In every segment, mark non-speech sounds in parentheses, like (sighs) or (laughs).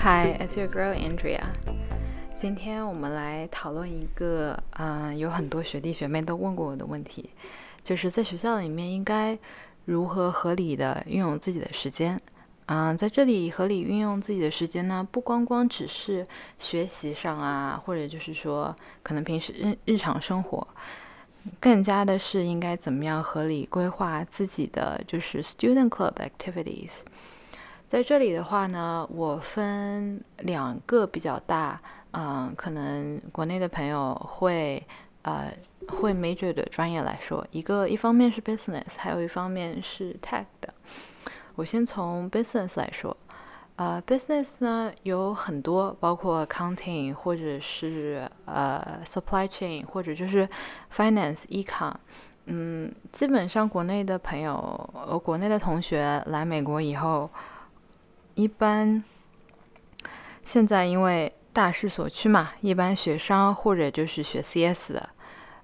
Hi, it's your girl Andrea。今天我们来讨论一个，嗯，有很多学弟学妹都问过我的问题，就是在学校里面应该如何合理的运用自己的时间。嗯，在这里合理运用自己的时间呢，不光光只是学习上啊，或者就是说可能平时日日常生活，更加的是应该怎么样合理规划自己的就是 student club activities。在这里的话呢，我分两个比较大，嗯，可能国内的朋友会呃会 major 的专业来说，一个一方面是 business，还有一方面是 tech 的。我先从 business 来说，呃，business 呢有很多，包括 accounting 或者是呃 supply chain 或者就是 finance econ，嗯，基本上国内的朋友，呃，国内的同学来美国以后。一般现在因为大势所趋嘛，一般学商或者就是学 CS 的，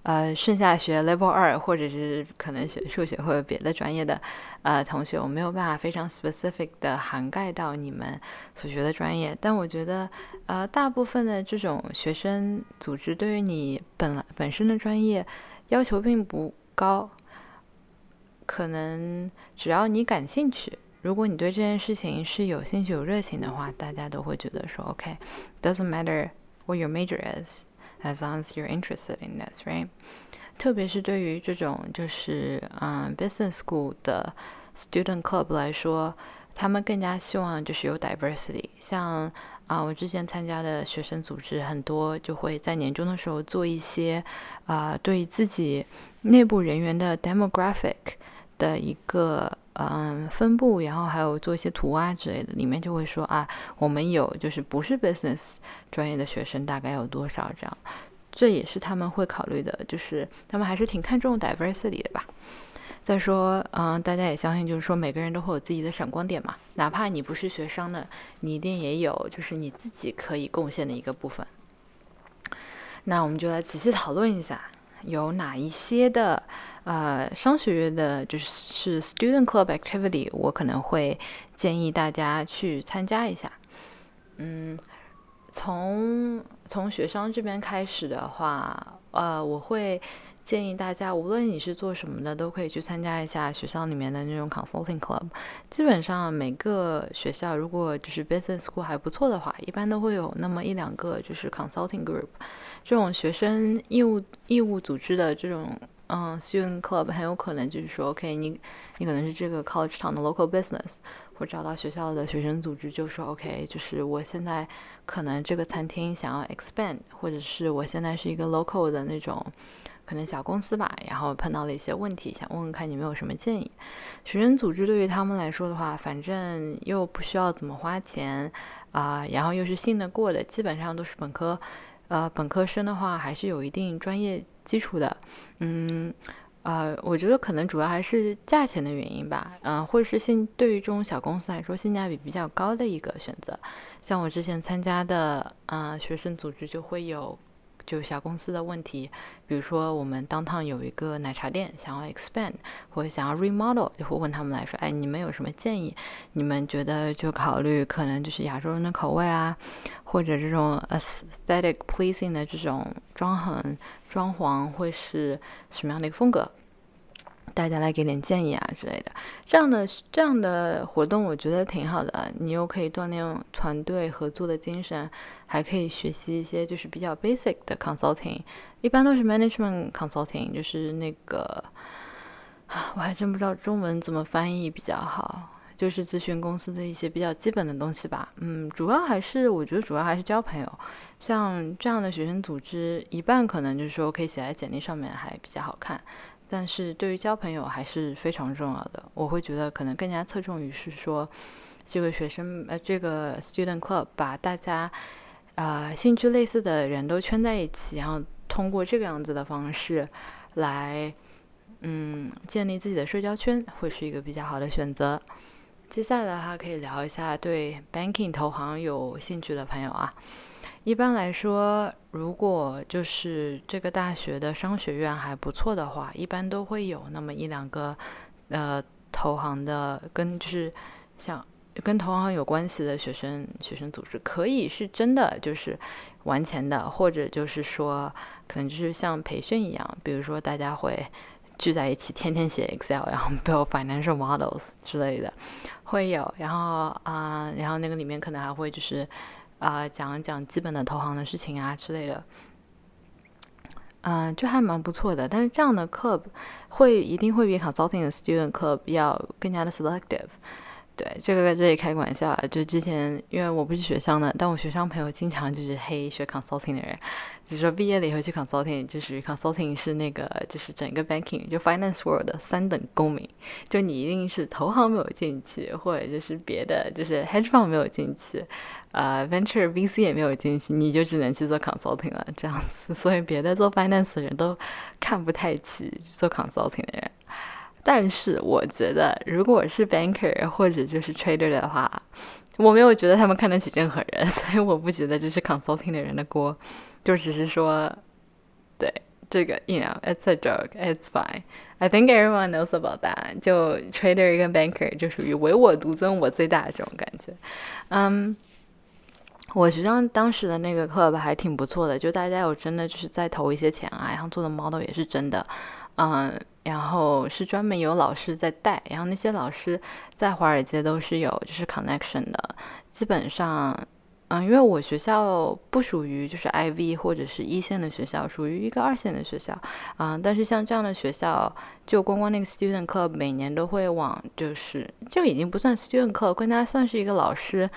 呃，剩下学 Level 二或者是可能学数学或者别的专业的，呃，同学，我没有办法非常 specific 的涵盖到你们所学的专业。但我觉得，呃，大部分的这种学生组织对于你本来本身的专业要求并不高，可能只要你感兴趣。如果你对这件事情是有兴趣、有热情的话，大家都会觉得说，OK，doesn't matter what your major is，as long as you're interested in this，right？特别是对于这种就是嗯 business school 的 student club 来说，他们更加希望就是有 diversity。像啊，我之前参加的学生组织很多，就会在年终的时候做一些啊，对自己内部人员的 demographic 的一个。嗯，分布，然后还有做一些图啊之类的，里面就会说啊，我们有就是不是 business 专业的学生大概有多少这样，这也是他们会考虑的，就是他们还是挺看重 diversity 的吧。再说，嗯，大家也相信，就是说每个人都会有自己的闪光点嘛，哪怕你不是学商的，你一定也有就是你自己可以贡献的一个部分。那我们就来仔细讨论一下。有哪一些的呃商学院的，就是是 student club activity，我可能会建议大家去参加一下。嗯，从从学商这边开始的话，呃，我会建议大家，无论你是做什么的，都可以去参加一下学校里面的那种 consulting club。基本上每个学校如果就是 business school 还不错的话，一般都会有那么一两个就是 consulting group。这种学生义务义务组织的这种嗯 student club 很有可能就是说，OK，你你可能是这个 college town 的 local business，或找到学校的学生组织就说，OK，就是我现在可能这个餐厅想要 expand，或者是我现在是一个 local 的那种可能小公司吧，然后碰到了一些问题，想问问看你们有什么建议。学生组织对于他们来说的话，反正又不需要怎么花钱啊，然后又是信得过的，基本上都是本科。呃，本科生的话还是有一定专业基础的，嗯，呃，我觉得可能主要还是价钱的原因吧，嗯，或者是性对于这种小公司来说性价比比较高的一个选择，像我之前参加的，嗯，学生组织就会有。就小公司的问题，比如说我们当趟有一个奶茶店想要 expand 或者想要 remodel，就会问他们来说，哎，你们有什么建议？你们觉得就考虑可能就是亚洲人的口味啊，或者这种 aesthetic pleasing 的这种装潢装潢会是什么样的一个风格？大家来给点建议啊之类的，这样的这样的活动我觉得挺好的，你又可以锻炼团队合作的精神，还可以学习一些就是比较 basic 的 consulting，一般都是 management consulting，就是那个，啊 (sighs) 我还真不知道中文怎么翻译比较好，就是咨询公司的一些比较基本的东西吧。嗯，主要还是我觉得主要还是交朋友，像这样的学生组织，一半可能就是说可以写在简历上面还比较好看。但是对于交朋友还是非常重要的。我会觉得可能更加侧重于是说，这个学生呃，这个 student club 把大家啊兴趣类似的人都圈在一起，然后通过这个样子的方式来嗯建立自己的社交圈，会是一个比较好的选择。接下来的话可以聊一下对 banking 投行有兴趣的朋友啊。一般来说，如果就是这个大学的商学院还不错的话，一般都会有那么一两个，呃，投行的跟就是像跟投行有关系的学生学生组织，可以是真的就是玩钱的，或者就是说可能就是像培训一样，比如说大家会聚在一起，天天写 Excel，然后 build financial models 之类的，会有。然后啊，然后那个里面可能还会就是啊讲一讲基本的投行的事情啊之类的。嗯，就还蛮不错的，但是这样的 club 会一定会比 consulting student club 要更加的 selective。对，这个在这里开个玩笑啊，就之前因为我不是学商的，但我学商朋友经常就是黑学 consulting 的人，就是说毕业了以后去 consulting，就是 consulting 是那个就是整个 banking 就 finance world 的三等公民，就你一定是投行没有进去，或者就是别的就是 hedge fund 没有进去。呃，venture VC 也没有进去，你就只能去做 consulting 了，这样子。所以别的做 finance 的人都看不太起做 consulting 的人。但是我觉得，如果是 banker 或者就是 trader 的话，我没有觉得他们看得起任何人，(laughs) 所以我不觉得这是 consulting 的人的锅，就只是说，对这个，you know，it's a joke，it's fine。I think everyone knows about that。就 trader 跟 banker 就属于唯我独尊，我最大这种感觉，嗯。我学校当时的那个 club 还挺不错的，就大家有真的就是在投一些钱啊，然后做的 model 也是真的，嗯，然后是专门有老师在带，然后那些老师在华尔街都是有就是 connection 的，基本上，嗯，因为我学校不属于就是 IV 或者是一线的学校，属于一个二线的学校，啊，但是像这样的学校，就光光那个 student club 每年都会往就是就已经不算 student club，更加算是一个老师。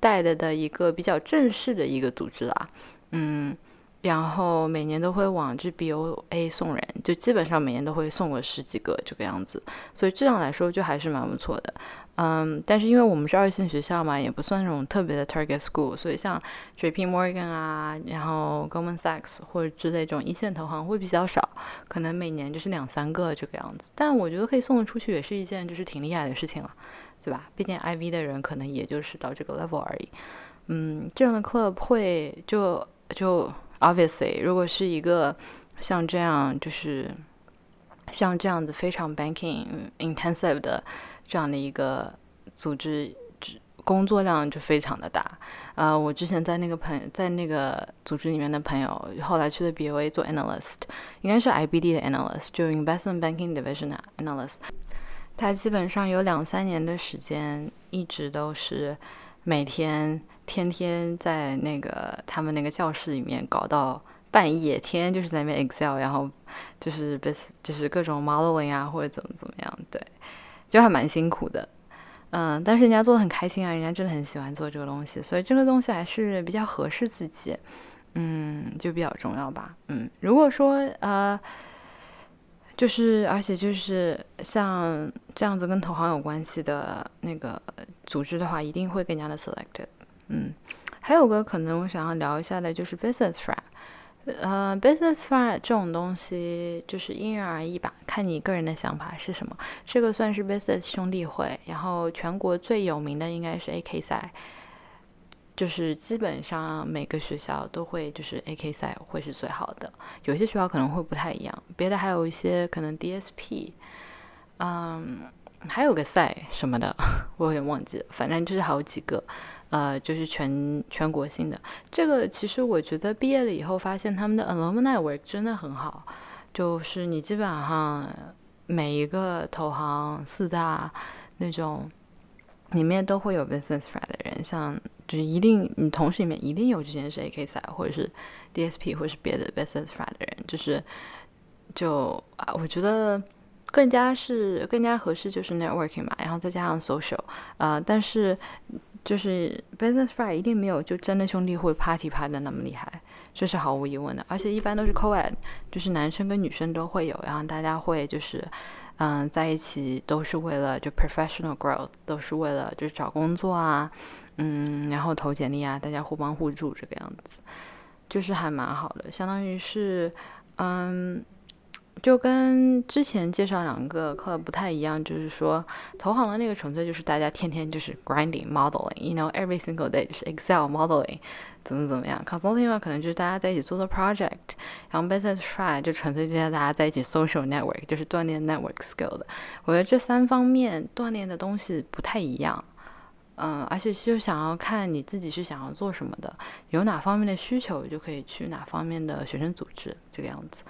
带的的一个比较正式的一个组织啦，嗯，然后每年都会往这 BOA 送人，就基本上每年都会送个十几个这个样子，所以质量来说就还是蛮不错的，嗯，但是因为我们是二线学校嘛，也不算那种特别的 target school，所以像 JP Morgan 啊，然后 Goldman Sachs 或者之类这种一线投行会比较少，可能每年就是两三个这个样子，但我觉得可以送得出去也是一件就是挺厉害的事情了。对吧？毕竟 IV 的人可能也就是到这个 level 而已。嗯，这样的 club 会就就 obviously，如果是一个像这样就是像这样子非常 banking intensive 的这样的一个组织，工作量就非常的大。呃，我之前在那个朋在那个组织里面的朋友，后来去的 BOA 做 analyst，应该是 IBD 的 analyst，就 investment banking division analyst。他基本上有两三年的时间，一直都是每天天天在那个他们那个教室里面搞到半夜，天天就是在那边 Excel，然后就是被就是各种 modeling 啊，或者怎么怎么样，对，就还蛮辛苦的，嗯，但是人家做的很开心啊，人家真的很喜欢做这个东西，所以这个东西还是比较合适自己，嗯，就比较重要吧，嗯，如果说呃。就是，而且就是像这样子跟投行有关系的那个组织的话，一定会更加的 selective。嗯，还有个可能我想要聊一下的，就是 business friend。呃，business friend 这种东西就是因人而异吧，看你个人的想法是什么。这个算是 business 兄弟会，然后全国最有名的应该是 AK 赛。就是基本上每个学校都会，就是 AK 赛会是最好的。有些学校可能会不太一样，别的还有一些可能 DSP，嗯，还有个赛什么的，(laughs) 我有点忘记了。反正就是好几个，呃，就是全全国性的。这个其实我觉得毕业了以后发现他们的 alumni work 真的很好，就是你基本上每一个投行四大那种里面都会有 business friend 的人，像。就是一定，你同事里面一定有之前是 AK 赛或者是 DSP 或是别的 business friend 的人，就是就啊，我觉得更加是更加合适就是 networking 嘛，然后再加上 social，呃，但是就是 business f r i e d 一定没有就真的兄弟会 party 拍的那么厉害，这是毫无疑问的，而且一般都是 co-ed，就是男生跟女生都会有，然后大家会就是嗯在一起都是为了就 professional growth，都是为了就是找工作啊。嗯，然后投简历啊，大家互帮互助这个样子，就是还蛮好的，相当于是，嗯，就跟之前介绍两个课不太一样，就是说投行的那个纯粹就是大家天天就是 grinding modeling，you know every single day 就是 Excel modeling，怎么怎么样，consulting 可能就是大家在一起做做 project，然后 business try 就纯粹就是大家在一起 social network，就是锻炼 network skill 的，我觉得这三方面锻炼的东西不太一样。嗯，而且就想要看你自己是想要做什么的，有哪方面的需求就可以去哪方面的学生组织这个样子。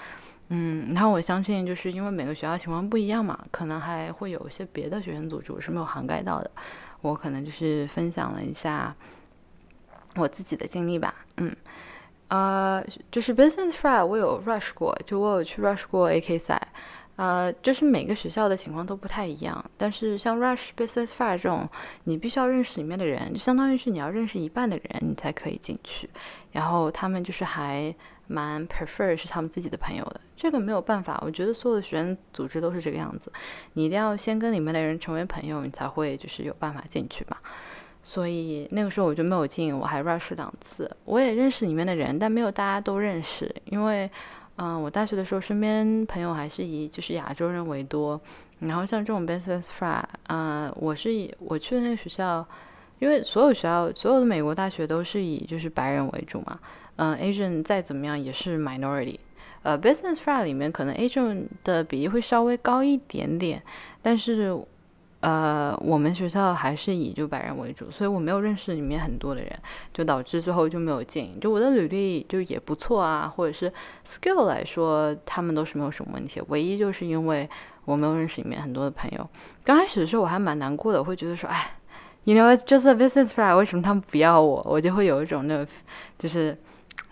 嗯，然后我相信就是因为每个学校情况不一样嘛，可能还会有一些别的学生组织我是没有涵盖到的。我可能就是分享了一下我自己的经历吧。嗯，呃，就是 Business Fry 我有 rush 过，就我有去 rush 过 AK 赛。呃，就是每个学校的情况都不太一样，但是像 Rush Business Fair 这种，你必须要认识里面的人，就相当于是你要认识一半的人，你才可以进去。然后他们就是还蛮 prefer 是他们自己的朋友的，这个没有办法，我觉得所有的学生组织都是这个样子，你一定要先跟里面的人成为朋友，你才会就是有办法进去吧。所以那个时候我就没有进，我还 Rush 两次，我也认识里面的人，但没有大家都认识，因为。嗯，我大学的时候身边朋友还是以就是亚洲人为多，然后像这种 business fry，嗯，我是以我去的那个学校，因为所有学校所有的美国大学都是以就是白人为主嘛，嗯，Asian 再怎么样也是 minority，呃，business fry 里面可能 Asian 的比例会稍微高一点点，但是。呃，我们学校还是以就白人为主，所以我没有认识里面很多的人，就导致最后就没有进。就我的履历就也不错啊，或者是 skill 来说，他们都是没有什么问题。唯一就是因为我没有认识里面很多的朋友。刚开始的时候我还蛮难过的，会觉得说，哎，you know it's just a business fly，为什么他们不要我？我就会有一种那就是。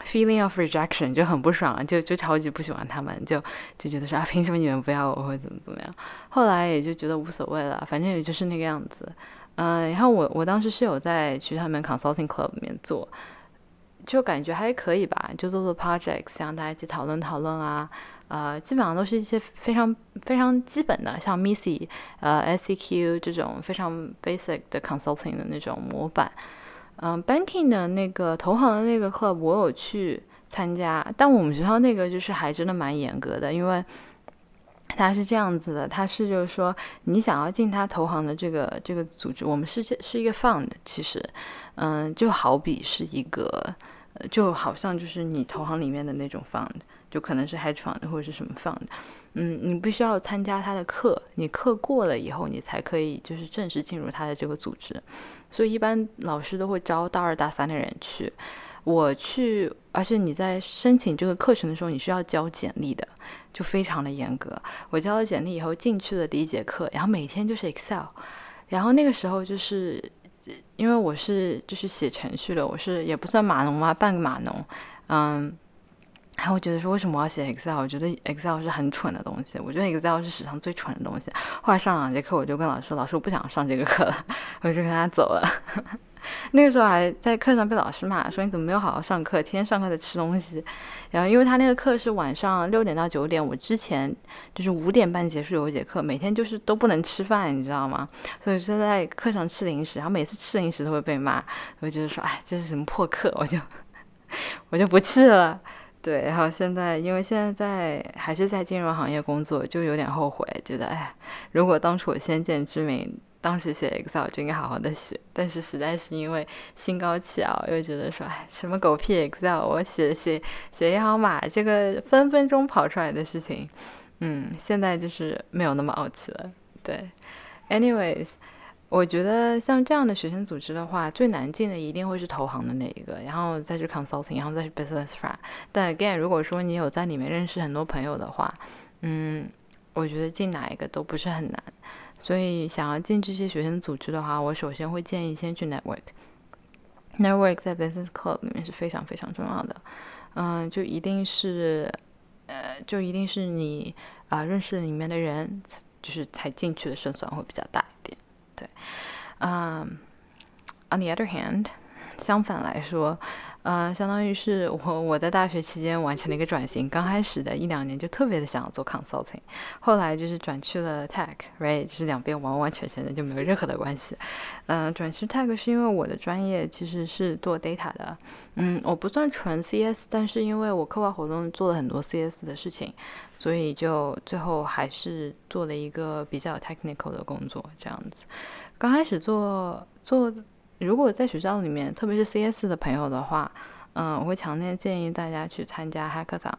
Feeling of rejection 就很不爽，就就超级不喜欢他们，就就觉得说啊，凭什么你们不要我，或怎么怎么样？后来也就觉得无所谓了，反正也就是那个样子。嗯，然后我我当时是有在去他们 consulting club 里面做，就感觉还可以吧，就做做 projects，像大家一起讨论讨论啊，呃，基本上都是一些非常非常基本的，像 Missy，呃，SCQ 这种非常 basic 的 consulting 的那种模板。嗯，banking 的那个投行的那个课我有去参加，但我们学校那个就是还真的蛮严格的，因为它是这样子的，它是就是说你想要进他投行的这个这个组织，我们是是一个 fund，其实，嗯，就好比是一个，就好像就是你投行里面的那种 fund，就可能是 hedge fund 或者是什么 fund。嗯，你必须要参加他的课，你课过了以后，你才可以就是正式进入他的这个组织。所以一般老师都会招大二大三的人去。我去，而且你在申请这个课程的时候，你需要交简历的，就非常的严格。我交了简历以后进去了第一节课，然后每天就是 Excel。然后那个时候就是因为我是就是写程序的，我是也不算码农嘛，半个码农，嗯。然后我觉得说，为什么要写 Excel？我觉得 Excel 是很蠢的东西。我觉得 Excel 是史上最蠢的东西。后来上两节课，我就跟老师说：“老师，我不想上这个课了。(laughs) ”我就跟他走了。(laughs) 那个时候还在课上被老师骂，说：“你怎么没有好好上课？天天上课在吃东西。”然后因为他那个课是晚上六点到九点，我之前就是五点半结束有一节课，每天就是都不能吃饭，你知道吗？所以就在课上吃零食，然后每次吃零食都会被骂。我就说：“哎，这是什么破课？”我就 (laughs) 我就不去了。对，然后现在因为现在在还是在金融行业工作，就有点后悔，觉得哎，如果当初我先见之明，当时写 Excel 就应该好好的写。但是实在是因为心高气傲，又觉得说哎，什么狗屁 Excel，我写写写一行码，这个分分钟跑出来的事情，嗯，现在就是没有那么傲气了。对，anyways。我觉得像这样的学生组织的话，最难进的一定会是投行的那一个，然后再是 consulting，然后再是 business f r i e n d 但 again，如果说你有在里面认识很多朋友的话，嗯，我觉得进哪一个都不是很难。所以想要进这些学生组织的话，我首先会建议先去 network。network 在 business club 里面是非常非常重要的。嗯，就一定是，呃，就一定是你啊认识里面的人，就是才进去的胜算会比较大一点。对，嗯，on the other hand，相反来说， 呃，相当于是我我在大学期间完成了一个转型。刚开始的一两年就特别的想要做 consulting，后来就是转去了 tech，right，就是两边完完全全的就没有任何的关系。嗯，转去 tech 是因为我的专业其实是做 data 的，嗯，我不算纯 CS，但是因为我课外活动做了很多 CS 的事情。所以就最后还是做了一个比较 technical 的工作，这样子。刚开始做做，如果在学校里面，特别是 CS 的朋友的话，嗯，我会强烈建议大家去参加 hackathon，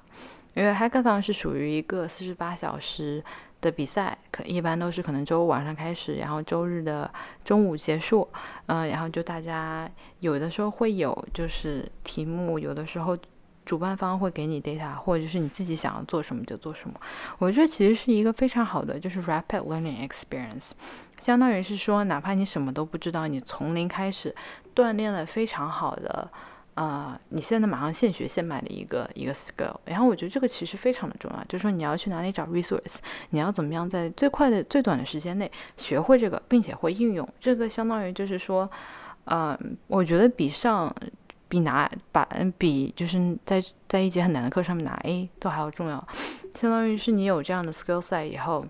因为 hackathon 是属于一个四十八小时的比赛，可一般都是可能周五晚上开始，然后周日的中午结束。嗯，然后就大家有的时候会有就是题目，有的时候主办方会给你 data，或者就是你自己想要做什么就做什么。我觉得其实是一个非常好的就是 rapid learning experience，相当于是说，哪怕你什么都不知道，你从零开始锻炼了非常好的。呃，你现在马上现学现卖的一个一个 skill，然后我觉得这个其实非常的重要，就是说你要去哪里找 resource，你要怎么样在最快的、最短的时间内学会这个，并且会应用这个，相当于就是说，呃，我觉得比上比拿把比就是在在一节很难的课上面拿 A 都还要重要，相当于是你有这样的 skill set 以后。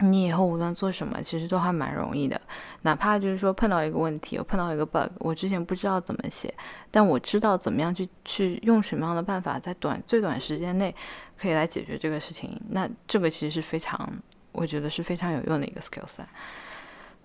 你以后无论做什么，其实都还蛮容易的。哪怕就是说碰到一个问题，我碰到一个 bug，我之前不知道怎么写，但我知道怎么样去去用什么样的办法，在短最短时间内可以来解决这个事情。那这个其实是非常，我觉得是非常有用的一个 skill set。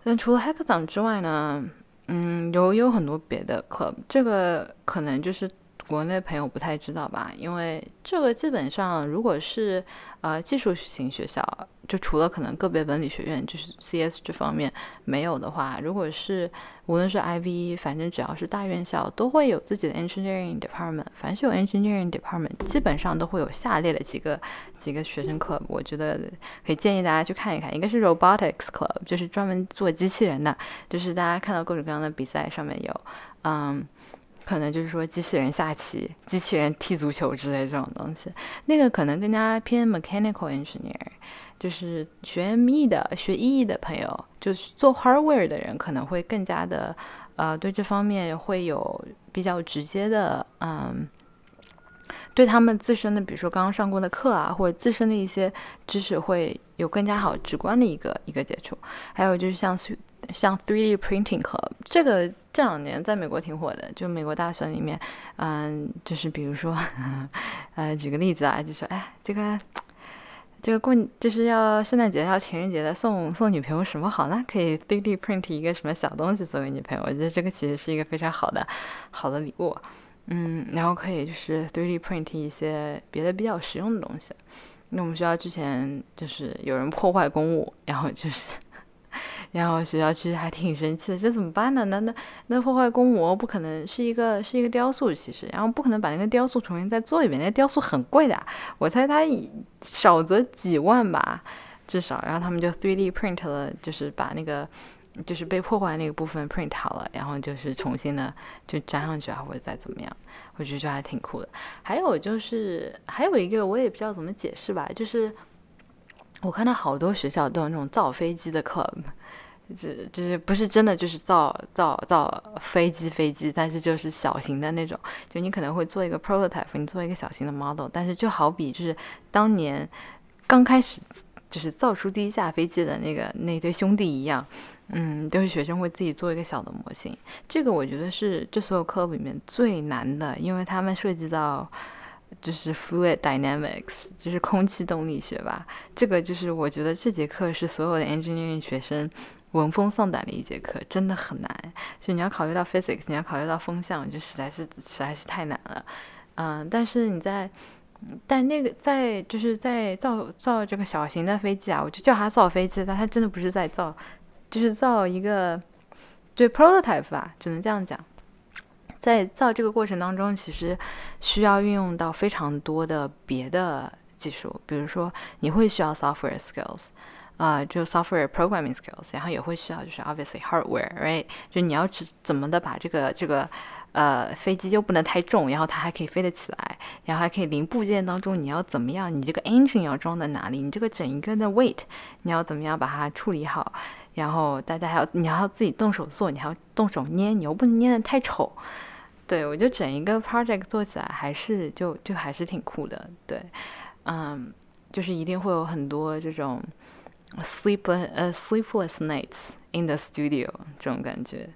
但除了 hackathon 之外呢，嗯，有有很多别的 club，这个可能就是国内朋友不太知道吧，因为这个基本上如果是呃技术型学校。就除了可能个别文理学院，就是 CS 这方面没有的话，如果是无论是 IV，反正只要是大院校，都会有自己的 engineering department。凡是有 engineering department，基本上都会有下列的几个几个学生 club。我觉得可以建议大家去看一看。一个是 robotics club，就是专门做机器人的，就是大家看到各种各样的比赛上面有，嗯，可能就是说机器人下棋、机器人踢足球之类这种东西。那个可能更加偏 mechanical engineer。就是学 ME 的、学 EE 的朋友，就是做 hardware 的人，可能会更加的，呃，对这方面会有比较直接的，嗯，对他们自身的，比如说刚刚上过的课啊，或者自身的一些知识，会有更加好直观的一个一个接触。还有就是像像 3D printing club，这个这两年在美国挺火的，就美国大选里面，嗯，就是比如说，(laughs) 呃，举个例子啊，就说，哎，这个。这个过就是要圣诞节、要情人节的送送女朋友什么好呢？可以 3D print 一个什么小东西送给女朋友，我觉得这个其实是一个非常好的好的礼物。嗯，然后可以就是 3D print 一些别的比较实用的东西。那我们学校之前就是有人破坏公物，然后就是。然后学校其实还挺生气的，这怎么办呢？那那那破坏公模不可能是一个是一个雕塑，其实，然后不可能把那个雕塑重新再做一遍，那雕塑很贵的，我猜它少则几万吧，至少。然后他们就 3D print 了，就是把那个就是被破坏那个部分 print 好了，然后就是重新的就粘上去啊，或者再怎么样，我觉得还挺酷的。还有就是还有一个我也不知道怎么解释吧，就是我看到好多学校都有那种造飞机的 club。就就是不是真的就是造造造飞机飞机，但是就是小型的那种，就你可能会做一个 prototype，你做一个小型的 model，但是就好比就是当年刚开始就是造出第一架飞机的那个那对兄弟一样，嗯，都是学生会自己做一个小的模型。这个我觉得是这所有课里面最难的，因为他们涉及到就是 fluid dynamics，就是空气动力学吧。这个就是我觉得这节课是所有的 engineering 学生。闻风丧胆的一节课，真的很难。就你要考虑到 physics，你要考虑到风向，就实在是实在是太难了。嗯，但是你在，但那个在就是在造造这个小型的飞机啊，我就叫它造飞机，但它真的不是在造，就是造一个对 prototype 吧，只能这样讲。在造这个过程当中，其实需要运用到非常多的别的技术，比如说你会需要 software skills。啊，就 software programming skills，然后也会需要就是 obviously hardware，right？就你要去怎么的把这个这个呃飞机又不能太重，然后它还可以飞得起来，然后还可以零部件当中你要怎么样？你这个 engine 要装在哪里？你这个整一个的 weight 你要怎么样把它处理好？然后大家还要你还要自己动手做，你还要动手捏，你又不能捏得太丑。对我就整一个 project 做起来还是就就还是挺酷的。对，嗯，就是一定会有很多这种。Sleepless 呃 sleepless nights in the studio 这种感觉，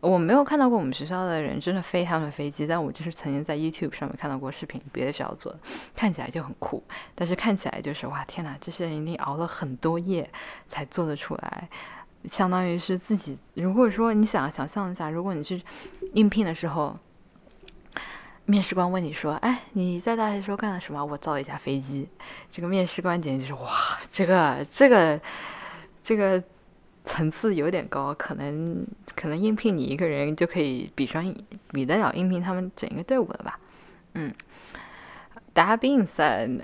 我没有看到过我们学校的人真的飞他们的飞机，但我就是曾经在 YouTube 上面看到过视频，别的学校做的，看起来就很酷，但是看起来就是哇天哪，这些人一定熬了很多夜才做得出来，相当于是自己。如果说你想想象一下，如果你去应聘的时候。面试官问你说：“哎，你在大学时候干了什么？”我造一架飞机。这个面试官简直就是哇，这个这个这个层次有点高，可能可能应聘你一个人就可以比上比得了应聘他们整个队伍了吧？嗯，That being said，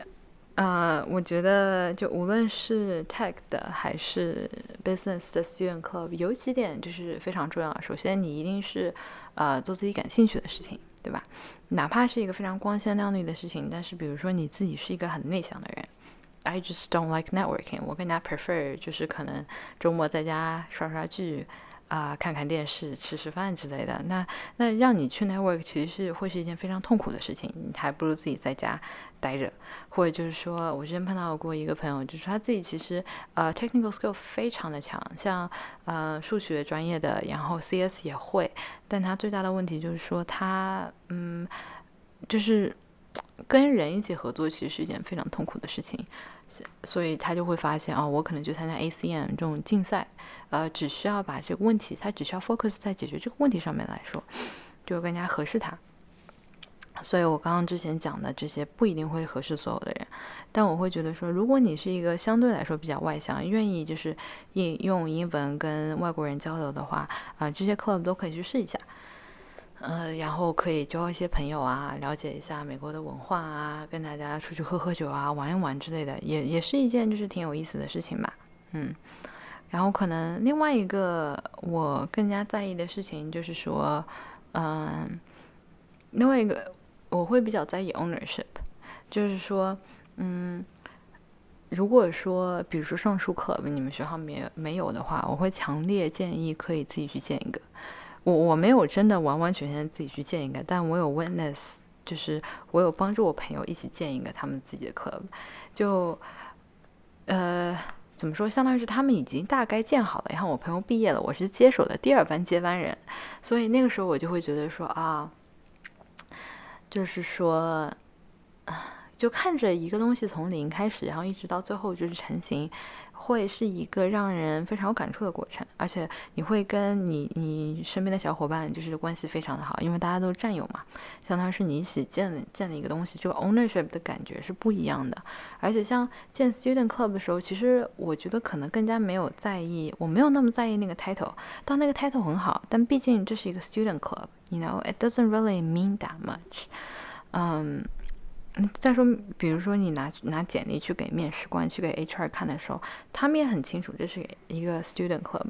呃，我觉得就无论是 Tech 的还是 Business 的 Student Club，有几点就是非常重要。首先，你一定是呃做自己感兴趣的事情。对吧？哪怕是一个非常光鲜亮丽的事情，但是比如说你自己是一个很内向的人，I just don't like networking。我更加 prefer 就是可能周末在家刷刷剧。啊，看看电视、吃吃饭之类的，那那让你去 network 其实是会是一件非常痛苦的事情，你还不如自己在家待着。或者就是说，我之前碰到过一个朋友，就是他自己其实呃 technical skill 非常的强，像呃数学专业的，然后 CS 也会，但他最大的问题就是说他嗯，就是跟人一起合作其实是一件非常痛苦的事情。所以他就会发现，哦，我可能去参加 ACM 这种竞赛，呃，只需要把这个问题，他只需要 focus 在解决这个问题上面来说，就更加合适他。所以我刚刚之前讲的这些不一定会合适所有的人，但我会觉得说，如果你是一个相对来说比较外向，愿意就是应用英文跟外国人交流的话，啊，这些 club 都可以去试一下。呃，然后可以交一些朋友啊，了解一下美国的文化啊，跟大家出去喝喝酒啊，玩一玩之类的，也也是一件就是挺有意思的事情吧。嗯，然后可能另外一个我更加在意的事情就是说，嗯，另外一个我会比较在意 ownership，就是说，嗯，如果说比如说上书课你们学校没没有的话，我会强烈建议可以自己去建一个。我我没有真的完完全全自己去建一个，但我有 witness，就是我有帮助我朋友一起建一个他们自己的 club，就呃怎么说，相当于是他们已经大概建好了，然后我朋友毕业了，我是接手的第二班接班人，所以那个时候我就会觉得说啊，就是说啊，就看着一个东西从零开始，然后一直到最后就是成型。会是一个让人非常有感触的过程，而且你会跟你你身边的小伙伴就是关系非常的好，因为大家都是战友嘛，相当于是你一起建建的一个东西，这个 ownership 的感觉是不一样的。而且像建 student club 的时候，其实我觉得可能更加没有在意，我没有那么在意那个 title，当那个 title 很好，但毕竟这是一个 student club，you know，it doesn't really mean that much，嗯。再说，比如说你拿拿简历去给面试官、去给 HR 看的时候，他们也很清楚这是一个 student club。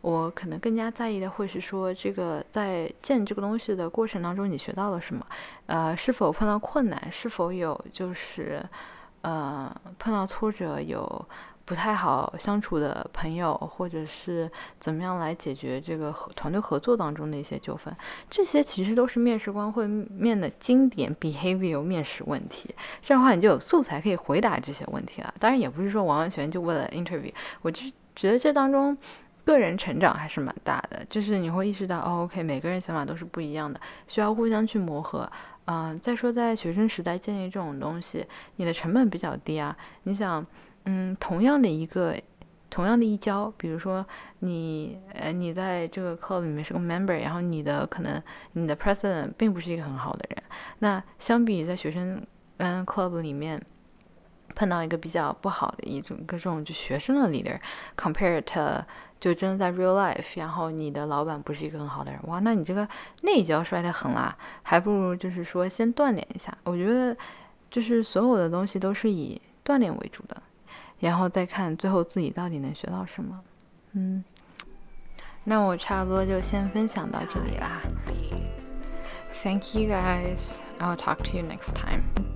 我可能更加在意的会是说，这个在建这个东西的过程当中，你学到了什么？呃，是否碰到困难？是否有就是呃碰到挫折有？不太好相处的朋友，或者是怎么样来解决这个团队合作当中的一些纠纷，这些其实都是面试官会面的经典 behavior 面试问题。这样的话，你就有素材可以回答这些问题了。当然，也不是说完完全就为了 interview。我就觉得这当中个人成长还是蛮大的，就是你会意识到，哦，OK，每个人想法都是不一样的，需要互相去磨合。嗯，再说在学生时代建立这种东西，你的成本比较低啊，你想。嗯，同样的一个，同样的一交，比如说你，呃，你在这个 club 里面是个 member，然后你的可能你的 president 并不是一个很好的人，那相比在学生嗯 club 里面碰到一个比较不好的一种各种就学生的 leader，compare to 就真的在 real life，然后你的老板不是一个很好的人，哇，那你这个那一跤摔得很啦，还不如就是说先锻炼一下。我觉得就是所有的东西都是以锻炼为主的。然后再看最后自己到底能学到什么，嗯，那我差不多就先分享到这里啦。Thank you guys. I will talk to you next time.